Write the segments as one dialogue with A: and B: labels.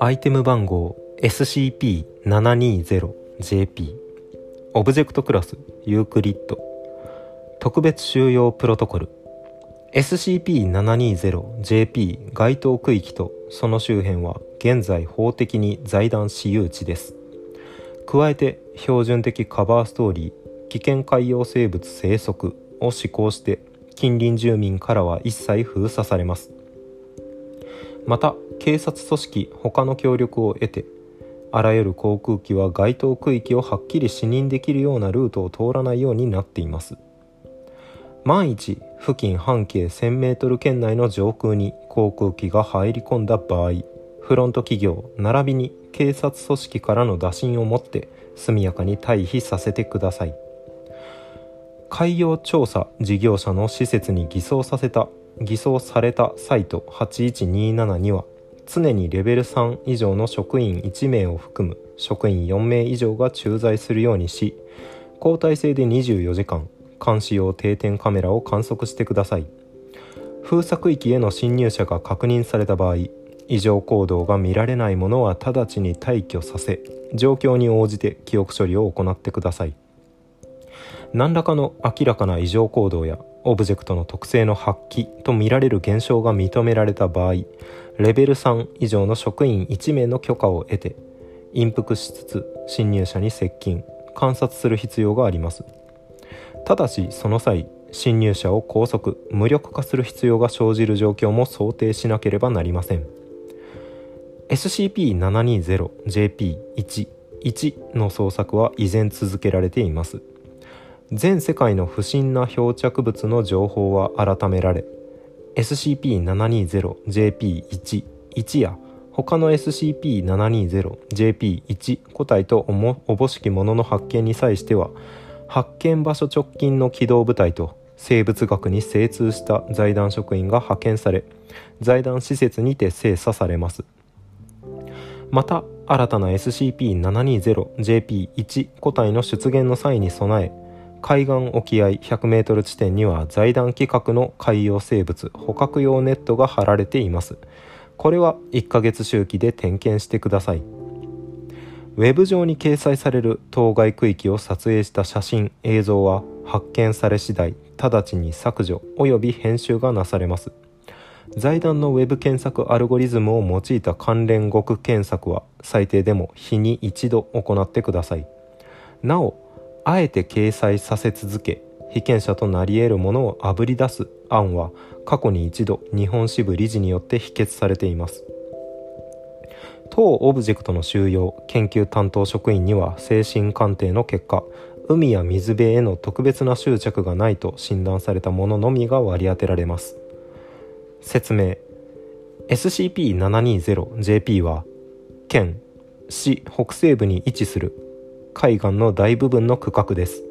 A: アイテム番号 SCP-720JP オブジェクトクラスユークリッド。特別収容プロトコル。SCP-720JP 該当区域とその周辺は現在法的に財団私有地です。加えて標準的カバーストーリー危険海洋生物生息を施行して近隣住民からは一切封鎖されます。また警察組織他の協力を得てあらゆる航空機は該当区域をはっきり視認できるようなルートを通らないようになっています。万一付近半径 1000m 圏内の上空に航空機が入り込んだ場合フロント企業並びに警察組織からの打診をもって速やかに退避させてください。海洋調査事業者の施設に偽装させた偽装されたサイト8127には常にレベル3以上の職員1名を含む職員4名以上が駐在するようにし交代制で24時間監視用定点カメラを観測してください。封鎖区域への侵入者が確認された場合異常行動が見られないものは直ちに退去させ状況に応じて記憶処理を行ってください。何らかの明らかな異常行動やオブジェクトの特性の発揮とみられる現象が認められた場合レベル3以上の職員1名の許可を得て隠伏しつつ侵入者に接近観察する必要があります。ただしその際侵入者を拘束無力化する必要が生じる状況も想定しなければなりません。SCP-720-JP-1-1 の捜索は依然続けられています。全世界の不審な漂着物の情報は改められ SCP-720JP1 や他の SCP-720JP1 個体とおぼしきものの発見に際しては発見場所直近の機動部隊と生物学に精通した財団職員が派遣され財団施設にて精査されます。また新たな SCP-720JP1 個体の出現の際に備え海岸沖合 100m 地点には財団規格の海洋生物捕獲用ネットが張られています。これは1ヶ月周期で点検してください。ウェブ上に掲載される当該区域を撮影した写真映像は発見され次第直ちに削除及び編集がなされます。財団のウェブ検索アルゴリズムを用いた関連語句検索は最低でも日に一度行ってください。なおあえて掲載させ続け被験者となり得るものをあぶり出す案は過去に一度日本支部理事によって否決されています。当オブジェクトの収容研究担当職員には精神鑑定の結果海や水辺への特別な執着がないと診断されたもののみが割り当てられます。説明。SCP-720JP は県市北西部に位置する海岸の大部分の区画です。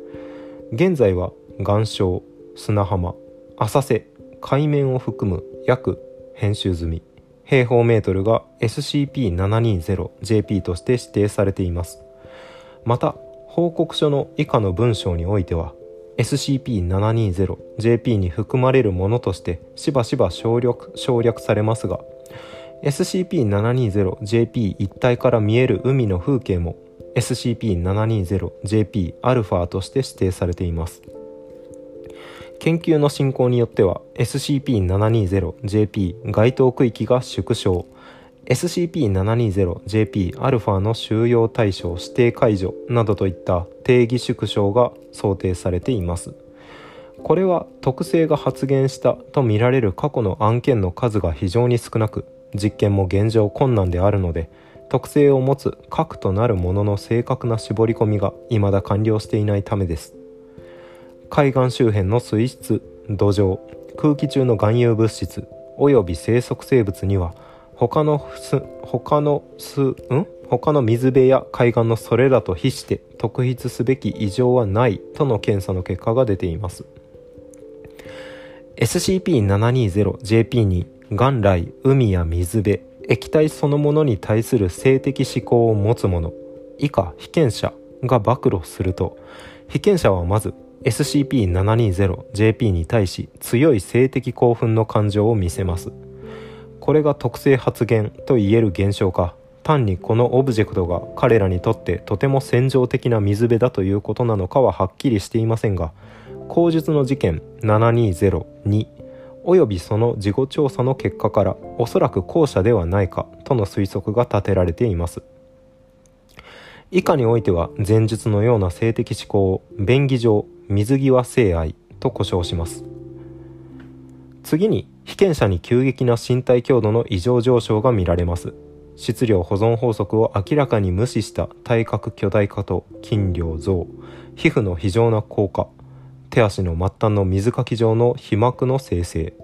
A: 現在は岩礁砂浜浅瀬海面を含む約編集済み平方メートルが SCP-720JP として指定されています。また報告書の以下の文章においては SCP-720JP に含まれるものとしてしばしば省略省略されますが SCP-720JP 一体から見える海の風景も SCP-720JP-α として指定されています。研究の進行によっては SCP-720JP 該当区域が縮小。SCP-720JP-α の収容対象指定解除などといった定義縮小が想定されています。これは特性が発現したとみられる過去の案件の数が非常に少なく実験も現状困難であるので特性を持つ核となるものの正確な絞り込みが未だ完了していないためです。海岸周辺の水質土壌空気中の含有物質および生息生物には他の他のすん？他の水辺や海岸のそれらと比して特筆すべき異常はないとの検査の結果が出ています。SCP-720JP に元来海や水辺液体そのものに対する性的思考を持つ者。以下被験者が暴露すると。被験者はまず SCP-720JP に対し強い性的興奮の感情を見せます。これが特性発現と言える現象か。単にこのオブジェクトが彼らにとってとても戦場的な水辺だということなのかははっきりしていませんが口述の事件7202およびその事後調査の結果からおそらく後者ではないかとの推測が立てられています。以下においては前述のような性的思考を便宜上水際性愛と呼称します。次に被験者に急激な身体強度の異常上昇が見られます。質量保存法則を明らかに無視した体格巨大化と筋量増皮膚の非常な効果手足の末端の水かき状の皮膜の生成。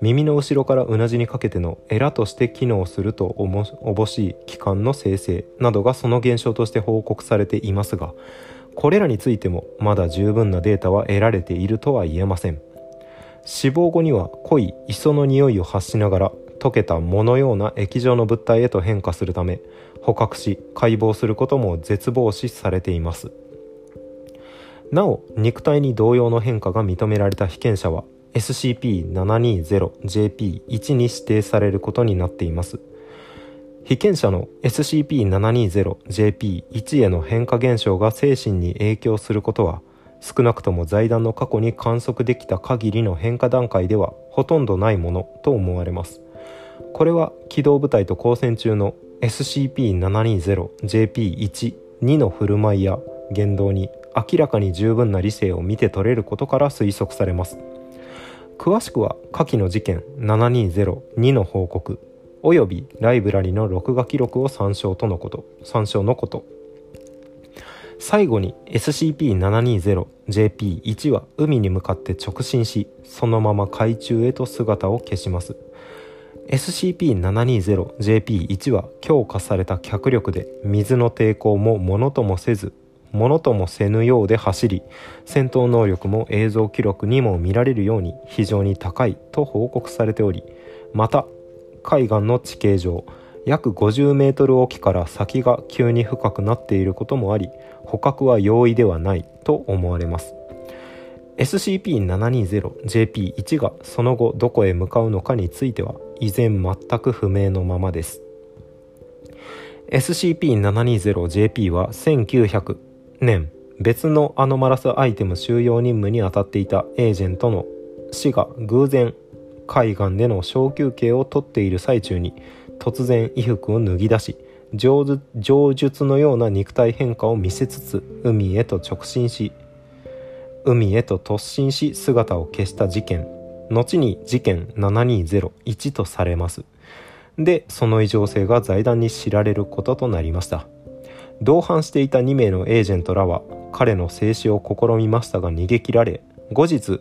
A: 耳の後ろからうなじにかけてのエラとして機能すると乏しい器官の生成などがその現象として報告されていますがこれらについてもまだ十分なデータは得られているとは言えません。死亡後には濃い磯の匂いを発しながら溶けた藻のような液状の物体へと変化するため捕獲し解剖することも絶望視されています。なお肉体に同様の変化が認められた被験者は SCP-720JP1 に指定されることになっています。被験者の SCP-720JP1 への変化現象が精神に影響することは少なくとも財団の過去に観測できた限りの変化段階ではほとんどないものと思われます。これは機動部隊と交戦中の SCP-720JP12 の振る舞いや言動に明らかに十分な理性を見て取れることから推測されます。詳しくは下記の事件7202の報告およびライブラリの録画記録を参照とのこと参照のこと。最後に SCP-720JP1 は海に向かって直進しそのまま海中へと姿を消します。SCP-720JP1 は強化された脚力で水の抵抗もものともせずものともせぬようで走り戦闘能力も映像記録にも見られるように非常に高いと報告されておりまた海岸の地形上約50メートル沖から先が急に深くなっていることもあり捕獲は容易ではないと思われます。SCP-720JP1 がその後どこへ向かうのかについては依然全く不明のままです。SCP-720JP は1900年別のアノマラスアイテム収容任務に当たっていたエージェントの死が偶然海岸での小休憩をとっている最中に突然衣服を脱ぎ出し上術のような肉体変化を見せつつ海へと直進し海へと突進し姿を消した事件。後に事件7201とされます。でその異常性が財団に知られることとなりました。同伴していた2名のエージェントらは彼の静止を試みましたが逃げ切られ後日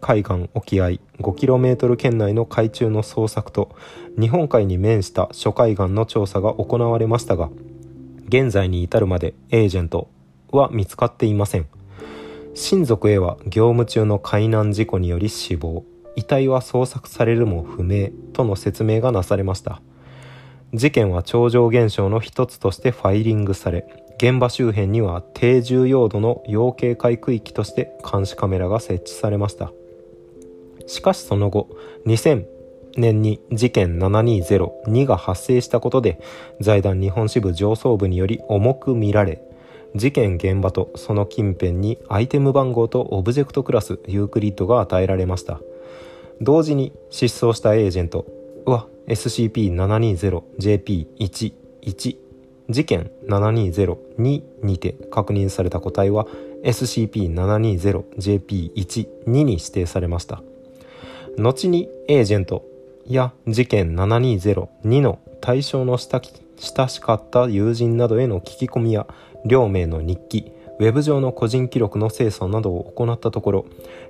A: 海岸沖合 5km 圏内の海中の捜索と日本海に面した諸海岸の調査が行われましたが現在に至るまでエージェントは見つかっていません。親族へは業務中の海難事故により死亡。遺体は捜索されるも不明との説明がなされました。事件は超常現象の一つとしてファイリングされ現場周辺には低重要度の要警戒区域として監視カメラが設置されました。しかしその後2000年に事件7202が発生したことで財団日本支部上層部により重く見られ事件現場とその近辺にアイテム番号とオブジェクトクラスユークリッドが与えられました。同時に失踪したエージェントは SCP-720JP11 事件720-2にて確認された個体は SCP-720JP12 に指定されました。後にエージェントや事件720-2の対象の親しかった友人などへの聞き込みや両名の日記ウェブ上の個人記録の精査などを行ったところ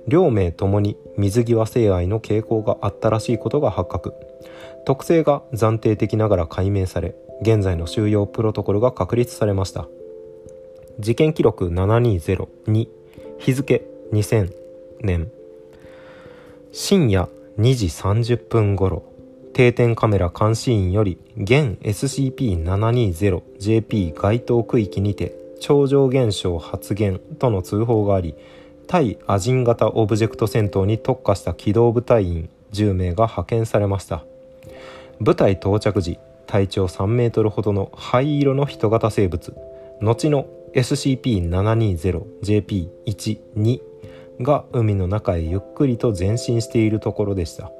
A: 両名ともに水際性愛の傾向があったらしいことが発覚。特性が暫定的ながら解明され現在の収容プロトコルが確立されました。事件記録7202日付2000年。深夜2時30分頃定点カメラ監視員より現 SCP-720JP 該当区域にて超常現象発現との通報があり対アジン型オブジェクト戦闘に特化した機動部隊員10名が派遣されました。部隊到着時体長3メートルほどの灰色の人型生物後の SCP-720JP12 が海の中へゆっくりと前進しているところでした。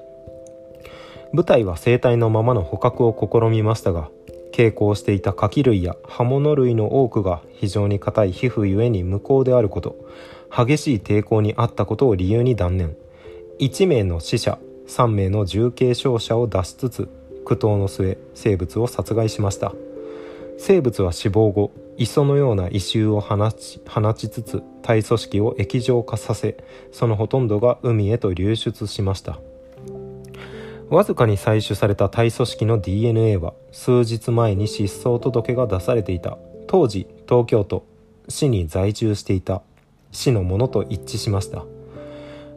A: 部隊は生体のままの捕獲を試みましたが傾向していた牡蠣類や刃物類の多くが非常に硬い皮膚ゆえに無効であること。激しい抵抗にあったことを理由に断念。1名の死者3名の重軽傷者を出しつつ苦闘の末生物を殺害しました。生物は死亡後磯のような異臭を放ち放ちつつ体組織を液状化させそのほとんどが海へと流出しました。わずかに採取された体組織の DNA は数日前に失踪届が出されていた。当時東京都市に在住していた。市のものと一致しました。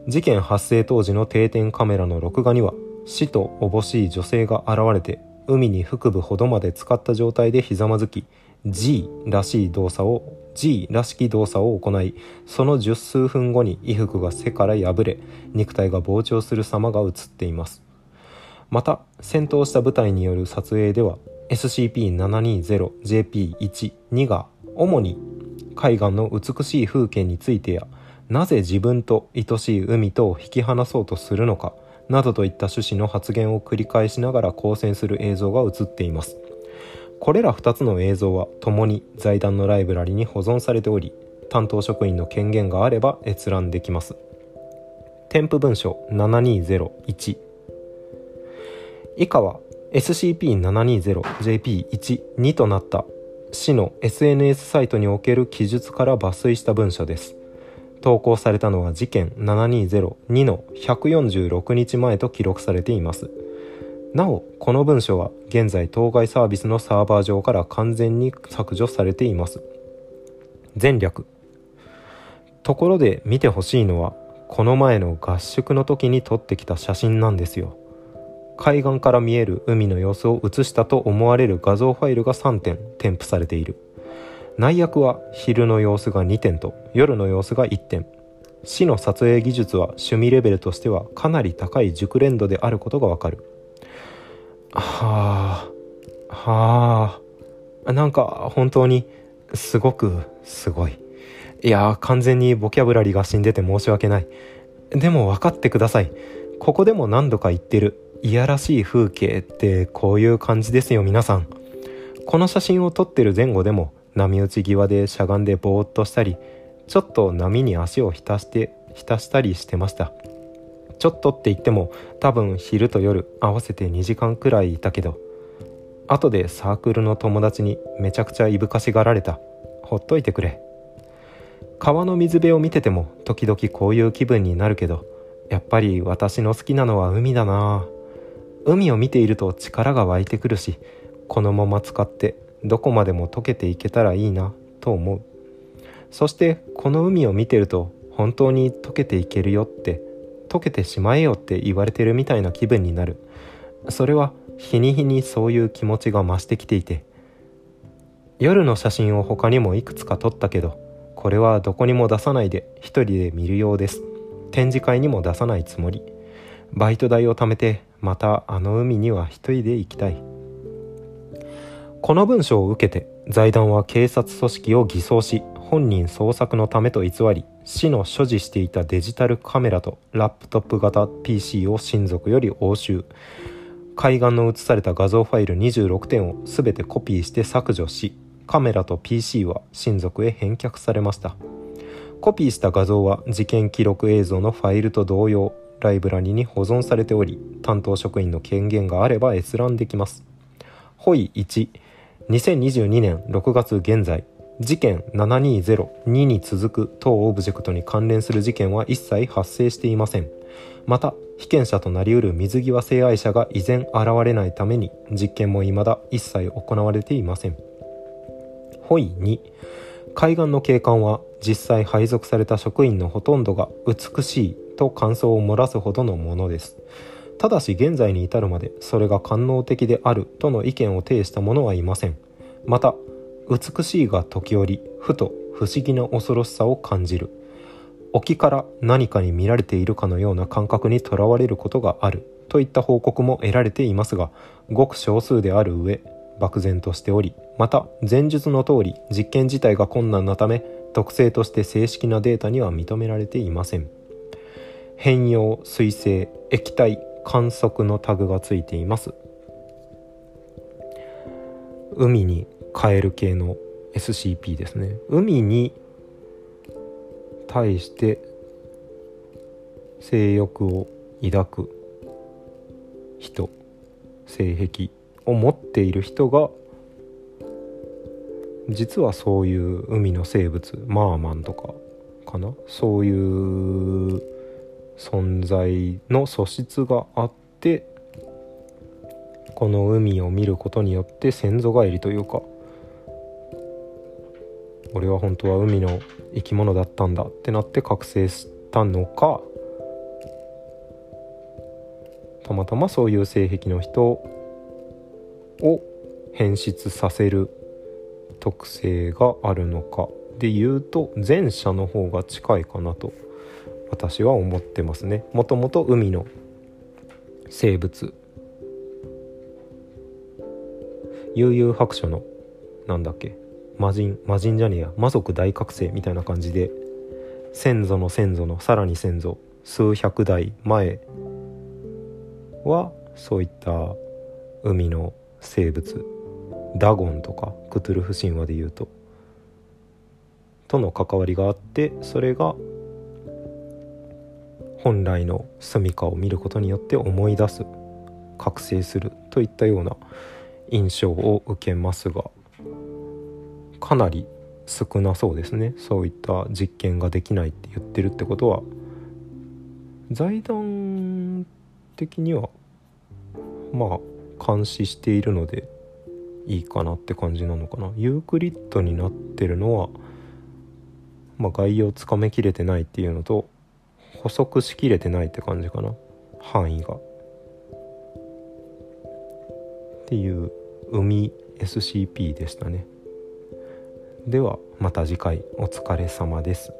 A: 事件発生当時の定点カメラの録画には死とおぼしい女性が現れて海に腹部ほどまで浸かった状態でひざまずき G らしい動作を G らしき動作を行いその十数分後に衣服が背から破れ肉体が膨張する様が映っています。また戦闘した部隊による撮影では SCP-720JP12 が主に海岸の美しい風景についてやなぜ自分と愛しい海とを引き離そうとするのかなどといった趣旨の発言を繰り返しながら交戦する映像が映っています。これら2つの映像は共に財団のライブラリに保存されており担当職員の権限があれば閲覧できます。添付文書7201以下は SCP-720JP12 となった市の SNS サイトにおける記述から抜粋した文書です。投稿されたのは事件7202の146日前と記録されています。なおこの文書は現在当該サービスのサーバー上から完全に削除されています。前略。ところで見てほしいのはこの前の合宿の時に撮ってきた写真なんですよ。海岸から見える海の様子を写したと思われる画像ファイルが3点添付されている。内訳は昼の様子が2点と夜の様子が1点。市の撮影技術は趣味レベルとしてはかなり高い熟練度であることがわかる。はあはあ。なんか本当にすごくすごい。いや完全にボキャブラリーが死んでて申し訳ない。でも分かってください。ここでも何度か言ってる。いやらしい風景ってこういう感じですよ皆さん。この写真を撮ってる前後でも波打ち際でしゃがんでぼーっとしたりちょっと波に足を浸して浸したりしてました。ちょっとって言っても多分昼と夜合わせて2時間くらいいたけど後でサークルの友達にめちゃくちゃいぶかしがられた。ほっといてくれ。川の水辺を見てても時々こういう気分になるけどやっぱり私の好きなのは海だな。海を見ていると力が湧いてくるしこのまま使ってどこまでも溶けていけたらいいなと思う。そしてこの海を見てると本当に溶けていけるよって溶けてしまえよって言われてるみたいな気分になる。それは日に日にそういう気持ちが増してきていて夜の写真を他にもいくつか撮ったけどこれはどこにも出さないで一人で見るようです。展示会にも出さないつもり。バイト代を貯めてまたあの海には一人で行きたい。この文書を受けて財団は警察組織を偽装し本人捜索のためと偽り市の所持していたデジタルカメラとラップトップ型 PC を親族より押収。海岸の写された画像ファイル26点を全てコピーして削除しカメラと PC は親族へ返却されました。コピーした画像は事件記録映像のファイルと同様。ライブラリに保存されており担当職員の権限があれば閲覧できます。ホイ1 2022年6月現在事件7202に続く当オブジェクトに関連する事件は一切発生していません。また被験者となりうる水際性愛者が依然現れないために実験も未だ一切行われていません。ホイ2海岸の景観は実際配属された職員のほとんどが美しいと感想を漏らすほどのものです。ただし現在に至るまでそれが官能的であるとの意見を呈した者はいません。また美しいが時折ふと不思議な恐ろしさを感じる。沖から何かに見られているかのような感覚にとらわれることがあるといった報告も得られていますがごく少数である上漠然としておりまた前述の通り実験自体が困難なため特性として正式なデータには認められていません。変容水性液体観測のタグがついています。海にカエル系の SCP ですね。海に対して性欲を抱く人性癖を持っている人が実はそういう海の生物マーマンとかかな？そういう存在の素質があってこの海を見ることによって先祖返りというか俺は本当は海の生き物だったんだってなって覚醒したのかたまたまそういう性癖の人を変質させる特性があるのかで言うと前者の方が近いかなと。私は思ってますね。もともと海の生物。悠々白書のなんだっけ？魔人魔人じゃねえや。魔族大覚醒みたいな感じで。先祖の先祖のさらに先祖数百代前はそういった海の生物。ダゴンとかクトゥルフ神話でいうと。との関わりがあってそれが本来の住処を見ることによって思い出す覚醒するといったような印象を受けますがかなり少なそうですね。そういった実験ができないって言ってるってことは財団的にはまあ監視しているのでいいかなって感じなのかな。ユークリッドになってるのは、まあ、概要つかめきれてないっていうのと補足しきれてないって感じかな範囲が。っていう海 SCP でしたね。ではまた次回お疲れ様です。